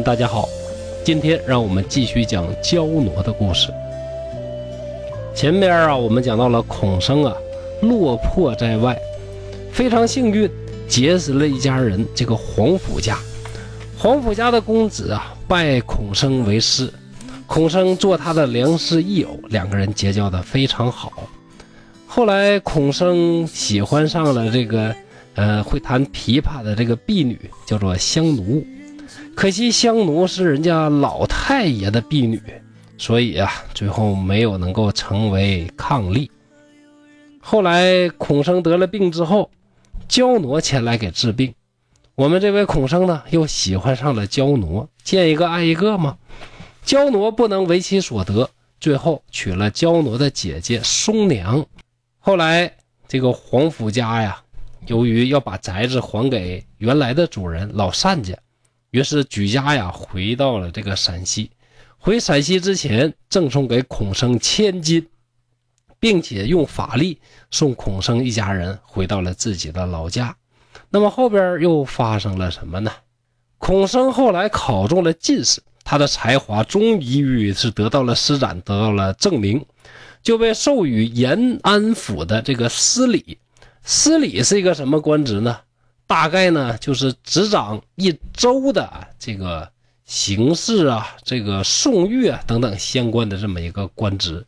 大家好，今天让我们继续讲焦挪的故事。前边啊，我们讲到了孔生啊，落魄在外，非常幸运结识了一家人，这个皇甫家。皇甫家的公子啊，拜孔生为师，孔生做他的良师益友，两个人结交的非常好。后来孔生喜欢上了这个呃会弹琵琶的这个婢女，叫做香奴。可惜香奴是人家老太爷的婢女，所以啊，最后没有能够成为伉俪。后来孔生得了病之后，焦挪前来给治病。我们这位孔生呢，又喜欢上了焦挪，见一个爱一个嘛。焦挪不能为其所得，最后娶了焦挪的姐姐松娘。后来这个皇甫家呀，由于要把宅子还给原来的主人老单家。于是举家呀回到了这个陕西。回陕西之前，赠送给孔生千金，并且用法力送孔生一家人回到了自己的老家。那么后边又发生了什么呢？孔生后来考中了进士，他的才华终于是得到了施展，得到了证明，就被授予延安府的这个司礼。司礼是一个什么官职呢？大概呢，就是执掌一州的这个刑事啊，这个送阅等等相关的这么一个官职。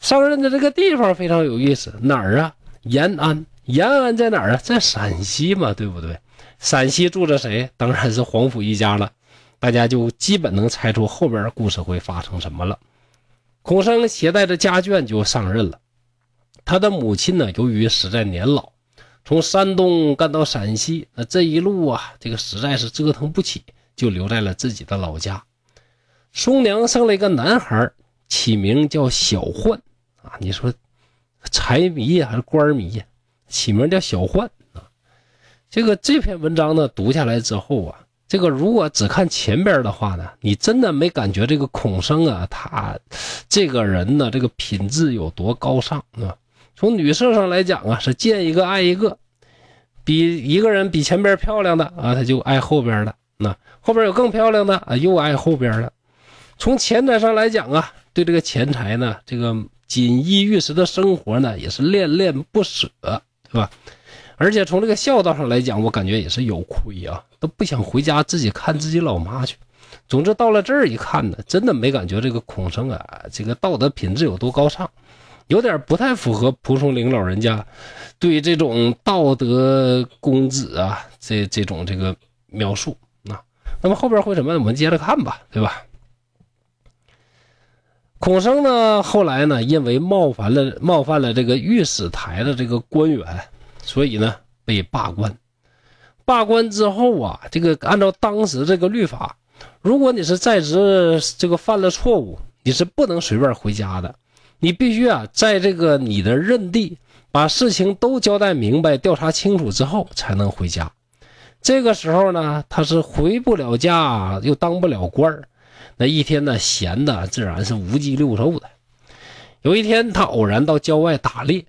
上任的这个地方非常有意思，哪儿啊？延安。延安在哪儿啊？在陕西嘛，对不对？陕西住着谁？当然是皇甫一家了。大家就基本能猜出后边故事会发生什么了。孔生携带着家眷就上任了。他的母亲呢，由于实在年老。从山东干到陕西，那这一路啊，这个实在是折腾不起，就留在了自己的老家。松娘生了一个男孩，起名叫小焕啊。你说财迷呀，还是官迷呀？起名叫小焕啊。这个这篇文章呢，读下来之后啊，这个如果只看前边的话呢，你真的没感觉这个孔生啊，他这个人呢，这个品质有多高尚啊？从女色上来讲啊，是见一个爱一个，比一个人比前边漂亮的啊，他就爱后边的；那后边有更漂亮的啊，又爱后边的。从钱财上来讲啊，对这个钱财呢，这个锦衣玉食的生活呢，也是恋恋不舍，对吧？而且从这个孝道上来讲，我感觉也是有亏啊，都不想回家自己看自己老妈去。总之到了这儿一看呢，真的没感觉这个孔生啊，这个道德品质有多高尚。有点不太符合蒲松龄老人家对这种道德公子啊，这这种这个描述啊。那么后边会什么样？我们接着看吧，对吧？孔生呢，后来呢，因为冒犯了冒犯了这个御史台的这个官员，所以呢被罢官。罢官之后啊，这个按照当时这个律法，如果你是在职这个犯了错误，你是不能随便回家的。你必须啊，在这个你的任地把事情都交代明白、调查清楚之后，才能回家。这个时候呢，他是回不了家，又当不了官那一天呢，闲的自然是无鸡六兽的。有一天，他偶然到郊外打猎，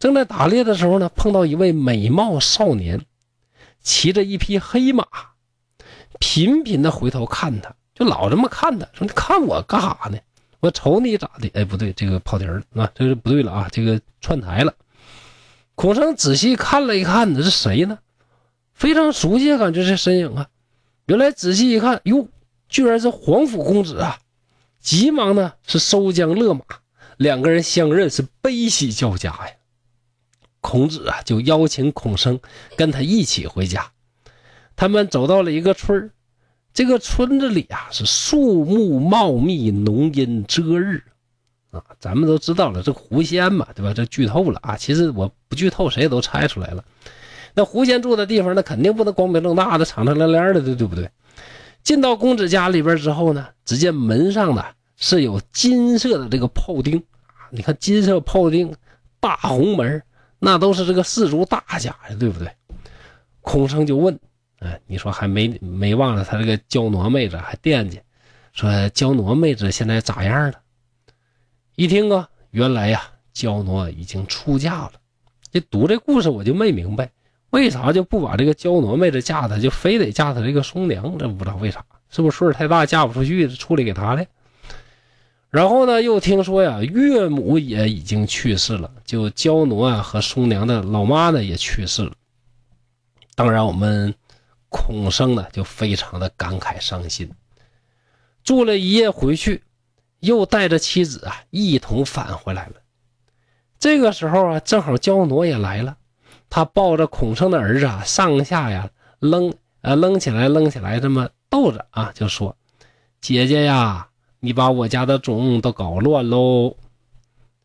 正在打猎的时候呢，碰到一位美貌少年，骑着一匹黑马，频频的回头看他，就老这么看他，说：“你看我干啥呢？”我瞅你咋的？哎，不对，这个跑题了啊，这个不对了啊，这个串台了。孔生仔细看了一看，这是谁呢？非常熟悉，感觉这身影啊。原来仔细一看，哟，居然是皇甫公子啊！急忙呢是收缰勒马，两个人相认是悲喜交加呀。孔子啊就邀请孔生跟他一起回家。他们走到了一个村儿。这个村子里啊，是树木茂密，浓荫遮日，啊，咱们都知道了，这狐仙嘛，对吧？这剧透了啊，其实我不剧透，谁也都猜出来了。那狐仙住的地方，那肯定不能光明正大的、敞敞亮亮的，对对不对？进到公子家里边之后呢，只见门上呢是有金色的这个炮钉，你看金色炮钉，大红门，那都是这个氏族大家呀，对不对？孔生就问。哎，你说还没没忘了他这个焦挪妹子还惦记，说焦挪妹子现在咋样了？一听啊，原来呀，焦挪已经出嫁了。这读这故事我就没明白，为啥就不把这个焦挪妹子嫁他，就非得嫁他这个松娘？这不知道为啥，是不是岁数太大嫁不出去，处理给他的？然后呢，又听说呀，岳母也已经去世了，就焦挪啊和松娘的老妈呢也去世了。当然，我们孔生呢就非常的感慨伤心，住了一夜回去，又带着妻子啊一同返回来了。这个时候啊，正好焦挪也来了。他抱着孔生的儿子啊，上下呀扔啊扔起来扔起来，这么逗着啊，就说：“姐姐呀，你把我家的种都搞乱喽。”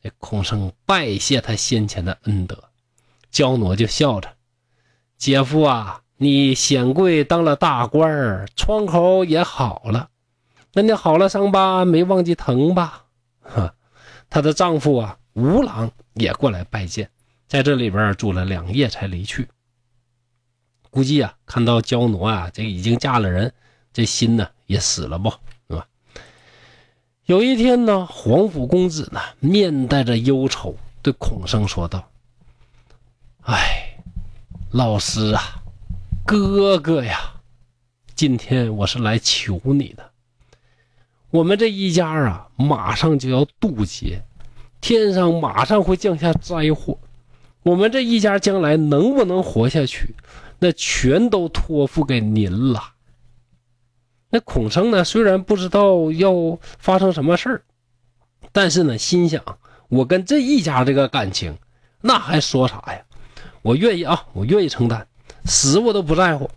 这孔生拜谢他先前的恩德，焦挪就笑着：“姐夫啊，你显贵当了大官儿，窗口也好了，那你好了伤疤没忘记疼吧？”哈，她的丈夫啊，吴郎也过来拜见。在这里边住了两夜才离去，估计啊，看到娇奴啊，这已经嫁了人，这心呢也死了不，是吧？有一天呢，皇甫公子呢面带着忧愁对孔生说道：“哎，老师啊，哥哥呀，今天我是来求你的。我们这一家啊，马上就要渡劫，天上马上会降下灾祸。”我们这一家将来能不能活下去，那全都托付给您了。那孔生呢？虽然不知道要发生什么事儿，但是呢，心想我跟这一家这个感情，那还说啥呀？我愿意啊，我愿意承担，死我都不在乎。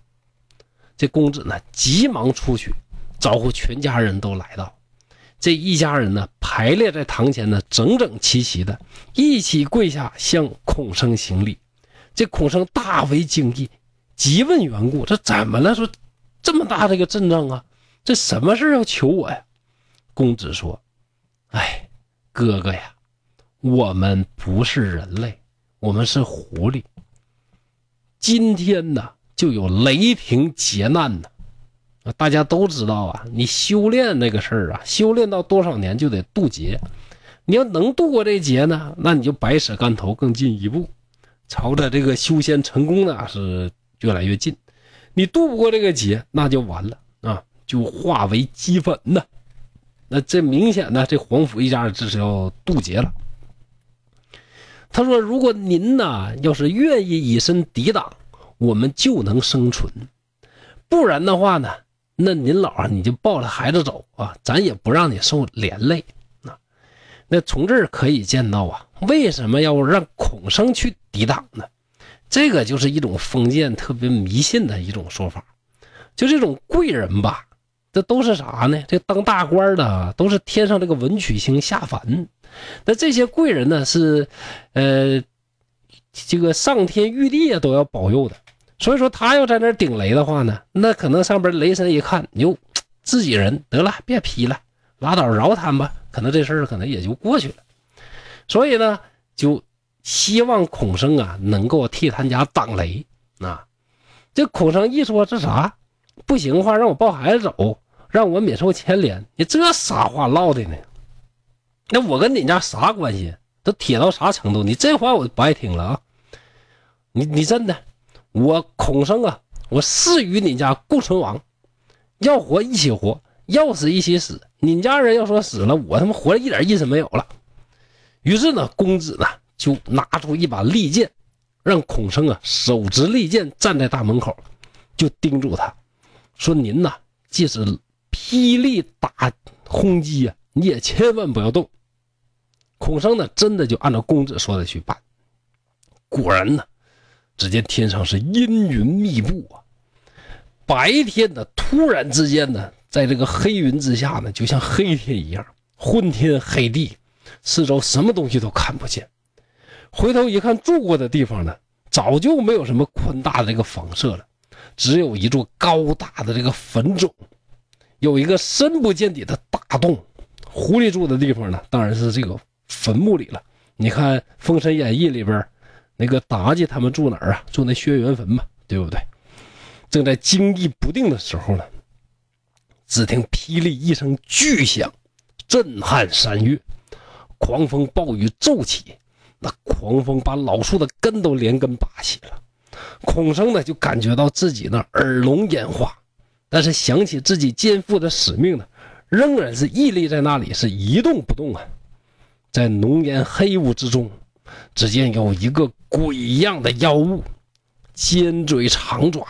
这公子呢，急忙出去招呼全家人都来到。这一家人呢，排列在堂前呢，整整齐齐的，一起跪下向孔生行礼。这孔生大为惊异，急问缘故：这怎么了？说这么大的一个阵仗啊，这什么事要求我呀？公子说：“哎，哥哥呀，我们不是人类，我们是狐狸。今天呢，就有雷霆劫难呢。”大家都知道啊，你修炼那个事儿啊，修炼到多少年就得渡劫。你要能渡过这劫呢，那你就百尺竿头更进一步，朝着这个修仙成功呢是越来越近。你渡不过这个劫，那就完了啊，就化为齑粉呢。那这明显呢，这皇甫一家这是要渡劫了。他说：“如果您呢要是愿意以身抵挡，我们就能生存；不然的话呢？”那您老啊，你就抱着孩子走啊，咱也不让你受连累。那那从这儿可以见到啊，为什么要让孔生去抵挡呢？这个就是一种封建特别迷信的一种说法。就这种贵人吧，这都是啥呢？这当大官的都是天上这个文曲星下凡。那这些贵人呢，是呃，这个上天玉帝啊都要保佑的。所以说他要在那顶雷的话呢，那可能上边雷神一看，哟，自己人得了，别劈了，拉倒，饶他吧，可能这事儿可能也就过去了。所以呢，就希望孔生啊能够替他家挡雷啊。这孔生一说这啥不行的话，让我抱孩子走，让我免受牵连，你这啥话唠的呢？那我跟你家啥关系？都铁到啥程度？你这话我不爱听了啊！你你真的。我孔生啊，我誓与你家共存亡，要活一起活，要死一起死。你家人要说死了，我他妈活着一点意思没有了。于是呢，公子呢就拿出一把利剑，让孔生啊手执利剑站在大门口，就叮嘱他说：“您呐，即使霹雳打轰击啊，你也千万不要动。”孔生呢，真的就按照公子说的去办，果然呢。只见天上是阴云密布啊，白天呢，突然之间呢，在这个黑云之下呢，就像黑天一样，昏天黑地，四周什么东西都看不见。回头一看，住过的地方呢，早就没有什么宽大的这个房舍了，只有一座高大的这个坟冢，有一个深不见底的大洞。狐狸住的地方呢，当然是这个坟墓里了。你看《封神演义》里边。那个妲己他们住哪儿啊？住那轩辕坟嘛，对不对？正在惊异不定的时候呢，只听霹雳一声巨响，震撼山岳，狂风暴雨骤起，那狂风把老树的根都连根拔起了。孔生呢就感觉到自己呢耳聋眼花，但是想起自己肩负的使命呢，仍然是屹立在那里，是一动不动啊。在浓烟黑雾之中，只见有一个鬼一样的妖物，尖嘴长爪，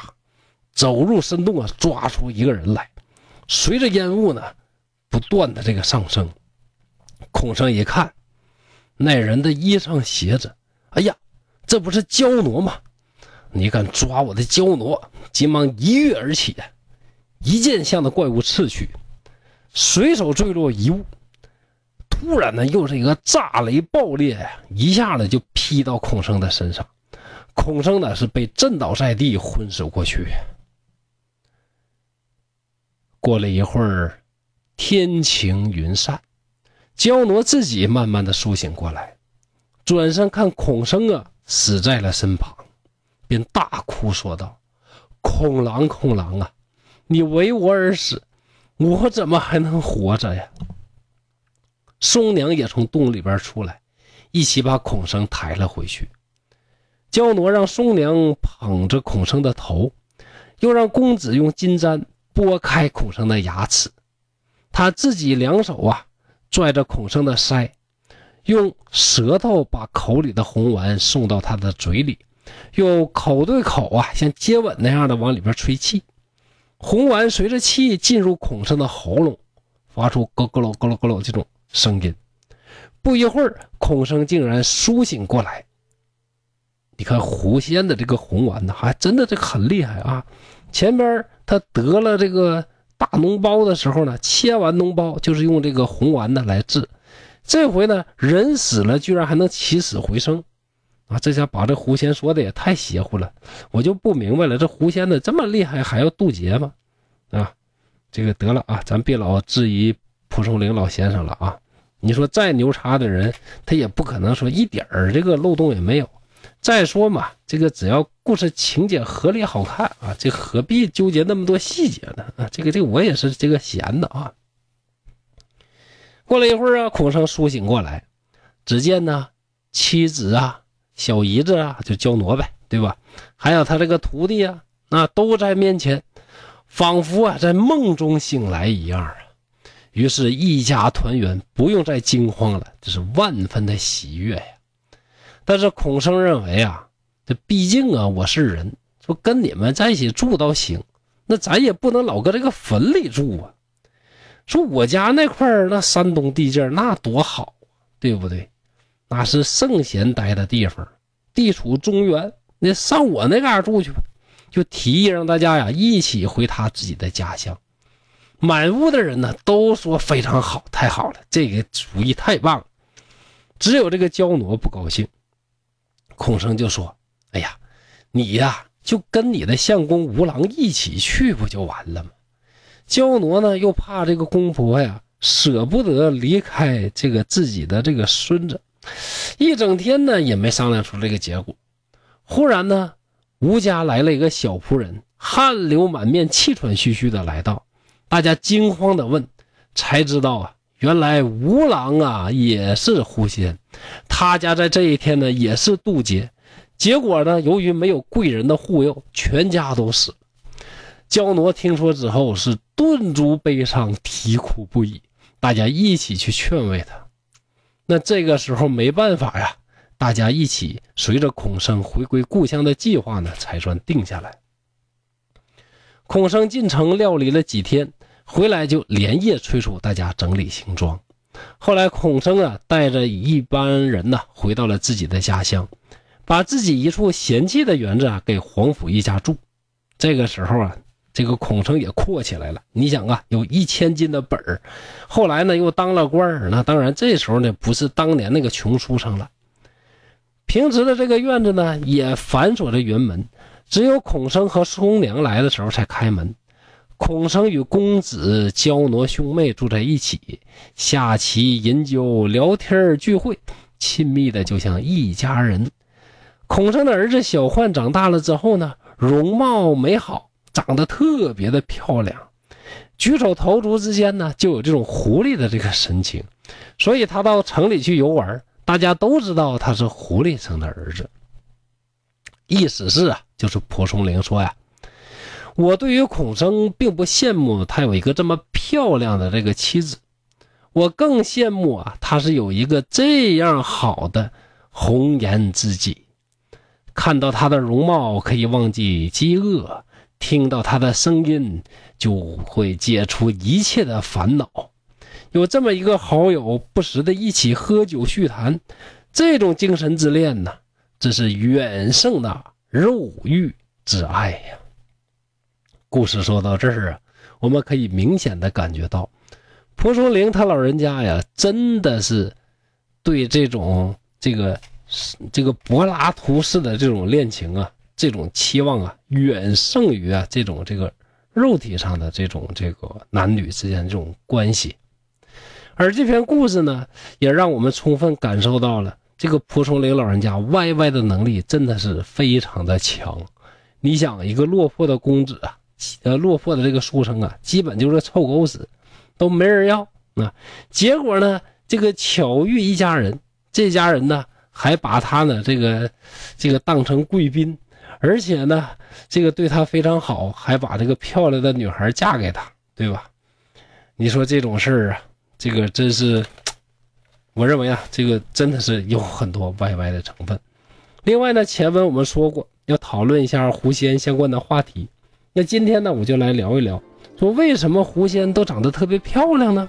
走入深洞啊，抓出一个人来。随着烟雾呢不断的这个上升，孔生一看，那人的衣裳鞋子，哎呀，这不是焦挪吗？你敢抓我的焦挪！急忙一跃而起，一剑向那怪物刺去，随手坠落一物。突然呢，又是一个炸雷爆裂呀，一下子就劈到孔生的身上。孔生呢是被震倒在地，昏死过去。过了一会儿，天晴云散，焦挪自己慢慢的苏醒过来，转身看孔生啊死在了身旁。便大哭说道：“孔狼，孔狼啊，你为我而死，我怎么还能活着呀？”松娘也从洞里边出来，一起把孔生抬了回去。焦挪让松娘捧着孔生的头，又让公子用金簪拨开孔生的牙齿，他自己两手啊拽着孔生的腮，用舌头把口里的红丸送到他的嘴里。用口对口啊，像接吻那样的往里边吹气，红丸随着气进入孔生的喉咙，发出咯咯咯咯咯咯这种声音。不一会儿，孔生竟然苏醒过来。你看狐仙的这个红丸呢，还真的这个很厉害啊！前边他得了这个大脓包的时候呢，切完脓包就是用这个红丸呢来治。这回呢，人死了居然还能起死回生。啊，这下把这狐仙说的也太邪乎了，我就不明白了，这狐仙的这么厉害，还要渡劫吗？啊，这个得了啊，咱别老质疑蒲松龄老先生了啊！你说再牛叉的人，他也不可能说一点儿这个漏洞也没有。再说嘛，这个只要故事情节合理好看啊，这何必纠结那么多细节呢？啊，这个这我也是这个闲的啊。过了一会儿啊，孔生苏醒过来，只见呢妻子啊。小姨子啊，就焦挪呗，对吧？还有他这个徒弟啊，那都在面前，仿佛啊在梦中醒来一样。于是，一家团圆，不用再惊慌了，这是万分的喜悦呀。但是孔生认为啊，这毕竟啊我是人，说跟你们在一起住倒行，那咱也不能老搁这个坟里住啊。说我家那块那山东地界那多好，对不对？那是圣贤待的地方，地处中原，那上我那嘎住去吧。就提议让大家呀一起回他自己的家乡。满屋的人呢都说非常好，太好了，这个主意太棒了。只有这个焦挪不高兴。孔生就说：“哎呀，你呀就跟你的相公吴郎一起去不就完了吗？”焦挪呢又怕这个公婆呀舍不得离开这个自己的这个孙子。一整天呢，也没商量出这个结果。忽然呢，吴家来了一个小仆人，汗流满面、气喘吁吁的来到。大家惊慌的问，才知道啊，原来吴郎啊也是狐仙，他家在这一天呢也是渡劫，结果呢，由于没有贵人的护佑，全家都死。焦挪听说之后是顿足悲伤，啼哭不已。大家一起去劝慰他。那这个时候没办法呀，大家一起随着孔生回归故乡的计划呢，才算定下来。孔生进城料理了几天，回来就连夜催促大家整理行装。后来孔生啊，带着一班人呢，回到了自己的家乡，把自己一处闲弃的园子啊，给黄甫一家住。这个时候啊。这个孔生也阔起来了。你想啊，有一千斤的本儿，后来呢又当了官儿，那当然这时候呢不是当年那个穷书生了。平时的这个院子呢也反锁着园门，只有孔生和松娘来的时候才开门。孔生与公子焦挪兄妹住在一起，下棋、饮酒、聊天、聚会，亲密的就像一家人。孔生的儿子小焕长大了之后呢，容貌美好。长得特别的漂亮，举手投足之间呢，就有这种狐狸的这个神情，所以他到城里去游玩，大家都知道他是狐狸生的儿子。意思是啊，就是蒲松龄说呀，我对于孔生并不羡慕他有一个这么漂亮的这个妻子，我更羡慕啊，他是有一个这样好的红颜知己，看到他的容貌可以忘记饥饿，听到他的声音就会解除一切的烦恼。有这么一个好友，不时的一起喝酒叙谈，这种精神之恋呢，这是远胜的肉欲之爱呀。故事说到这儿啊，我们可以明显的感觉到，蒲松龄他老人家呀，真的是对这种这个这个柏拉图式的这种恋情啊，这种期望啊，远胜于啊这种这个肉体上的这种这个男女之间这种关系。而这篇故事呢，也让我们充分感受到了这个蒲松龄老人家 YY 的能力真的是非常的强。你想，一个落魄的公子啊，呃，落魄的这个书生啊，基本就是臭狗屎，都没人要啊。结果呢，这个巧遇一家人，这家人呢还把他呢这个这个当成贵宾，而且呢这个对他非常好，还把这个漂亮的女孩嫁给他，对吧？你说这种事儿啊？这个真是，我认为啊，这个真的是有很多歪歪的成分。另外呢，前文我们说过要讨论一下狐仙相关的话题，那今天呢，我就来聊一聊，说为什么狐仙都长得特别漂亮呢？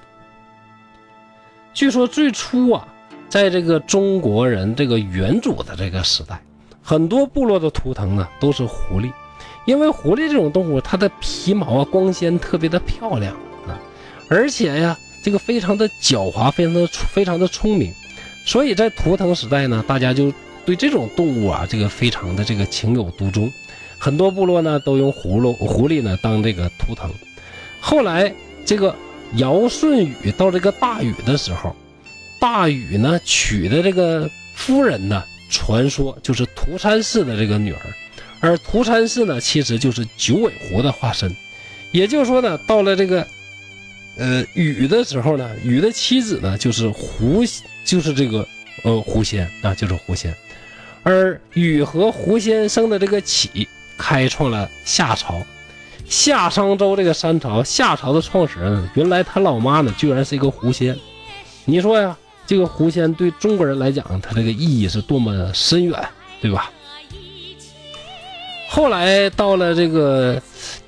据说最初啊，在这个中国人这个原主的这个时代，很多部落的图腾呢都是狐狸，因为狐狸这种动物，它的皮毛啊光鲜，特别的漂亮啊，而且呀。这个非常的狡猾，非常的非常的聪明，所以在图腾时代呢，大家就对这种动物啊，这个非常的这个情有独钟。很多部落呢都用葫芦狐狸呢当这个图腾。后来这个尧舜禹到这个大禹的时候，大禹呢娶的这个夫人呢，传说就是涂山氏的这个女儿，而涂山氏呢其实就是九尾狐的化身。也就是说呢，到了这个。呃，禹的时候呢，禹的妻子呢就是狐，就是这个呃狐仙啊，就是狐仙。而禹和狐仙生的这个启，开创了夏朝，夏商周这个三朝，夏朝的创始人，原来他老妈呢居然是一个狐仙。你说呀，这个狐仙对中国人来讲，它这个意义是多么深远，对吧？后来到了这个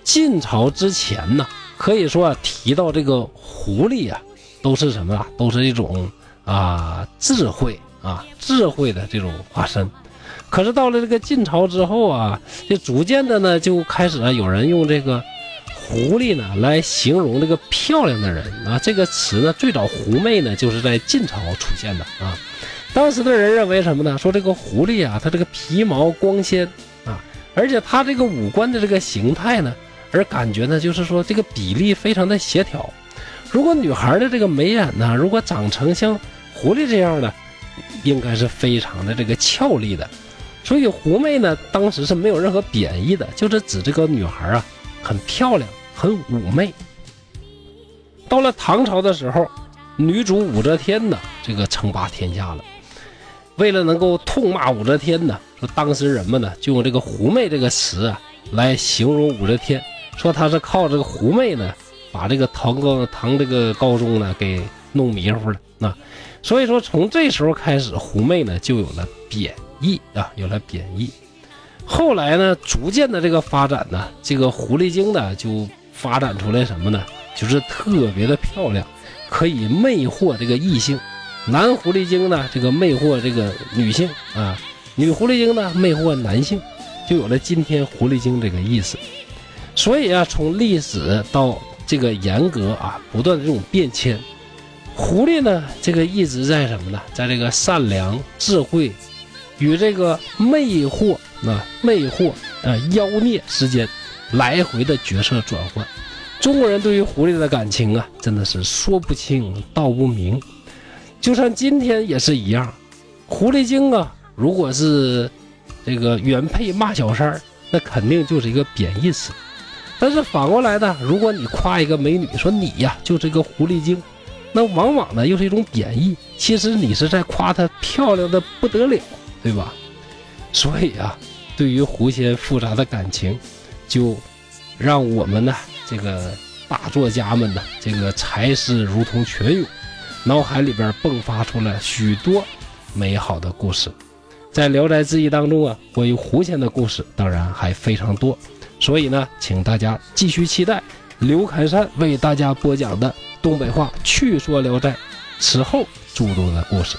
晋朝之前呢。可以说啊，提到这个狐狸啊，都是什么啊？都是一种啊智慧啊智慧的这种化身。可是到了这个晋朝之后啊，就逐渐的呢，就开始啊有人用这个狐狸呢来形容这个漂亮的人啊。这个词呢，最早“狐媚”呢就是在晋朝出现的啊。当时的人认为什么呢？说这个狐狸啊，它这个皮毛光鲜啊，而且它这个五官的这个形态呢。而感觉呢，就是说这个比例非常的协调。如果女孩的这个眉眼呢，如果长成像狐狸这样的，应该是非常的这个俏丽的。所以狐媚呢，当时是没有任何贬义的，就是指这个女孩啊很漂亮，很妩媚。到了唐朝的时候，女主武则天呢，这个称霸天下了。为了能够痛骂武则天呢，说当时人们呢就用这个狐媚这个词啊来形容武则天。说她是靠这个狐媚呢，把这个唐高唐这个高宗呢给弄迷糊了那所以说从这时候开始，狐媚呢就有了贬义啊，有了贬义。后来呢，逐渐的这个发展呢，这个狐狸精呢就发展出来什么呢？就是特别的漂亮，可以魅惑这个异性。男狐狸精呢，这个魅惑这个女性啊，女狐狸精呢魅惑男性，就有了今天狐狸精这个意思。所以啊，从历史到这个严格啊，不断的这种变迁，狐狸呢，这个一直在什么呢？在这个善良、智慧与这个魅惑啊、魅惑啊、妖孽之间来回的角色转换。中国人对于狐狸的感情啊，真的是说不清道不明。就像今天也是一样，狐狸精啊，如果是这个原配骂小三儿，那肯定就是一个贬义词。但是反过来呢，如果你夸一个美女，说你呀就是一个狐狸精，那往往呢又是一种贬义。其实你是在夸她漂亮的不得了，对吧？所以啊，对于狐仙复杂的感情，就让我们呢这个大作家们呢这个才思如同泉涌，脑海里边迸发出了许多美好的故事。在《聊斋志异》当中啊，关于狐仙的故事当然还非常多，所以呢，请大家继续期待刘凯山为大家播讲的东北话趣说《聊斋》此后诸多的故事。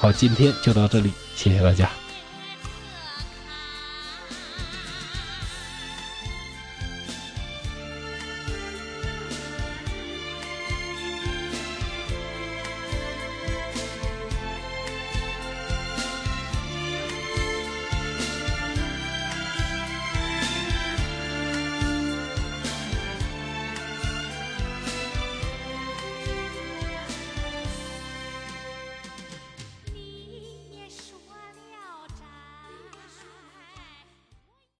好，今天就到这里，谢谢大家。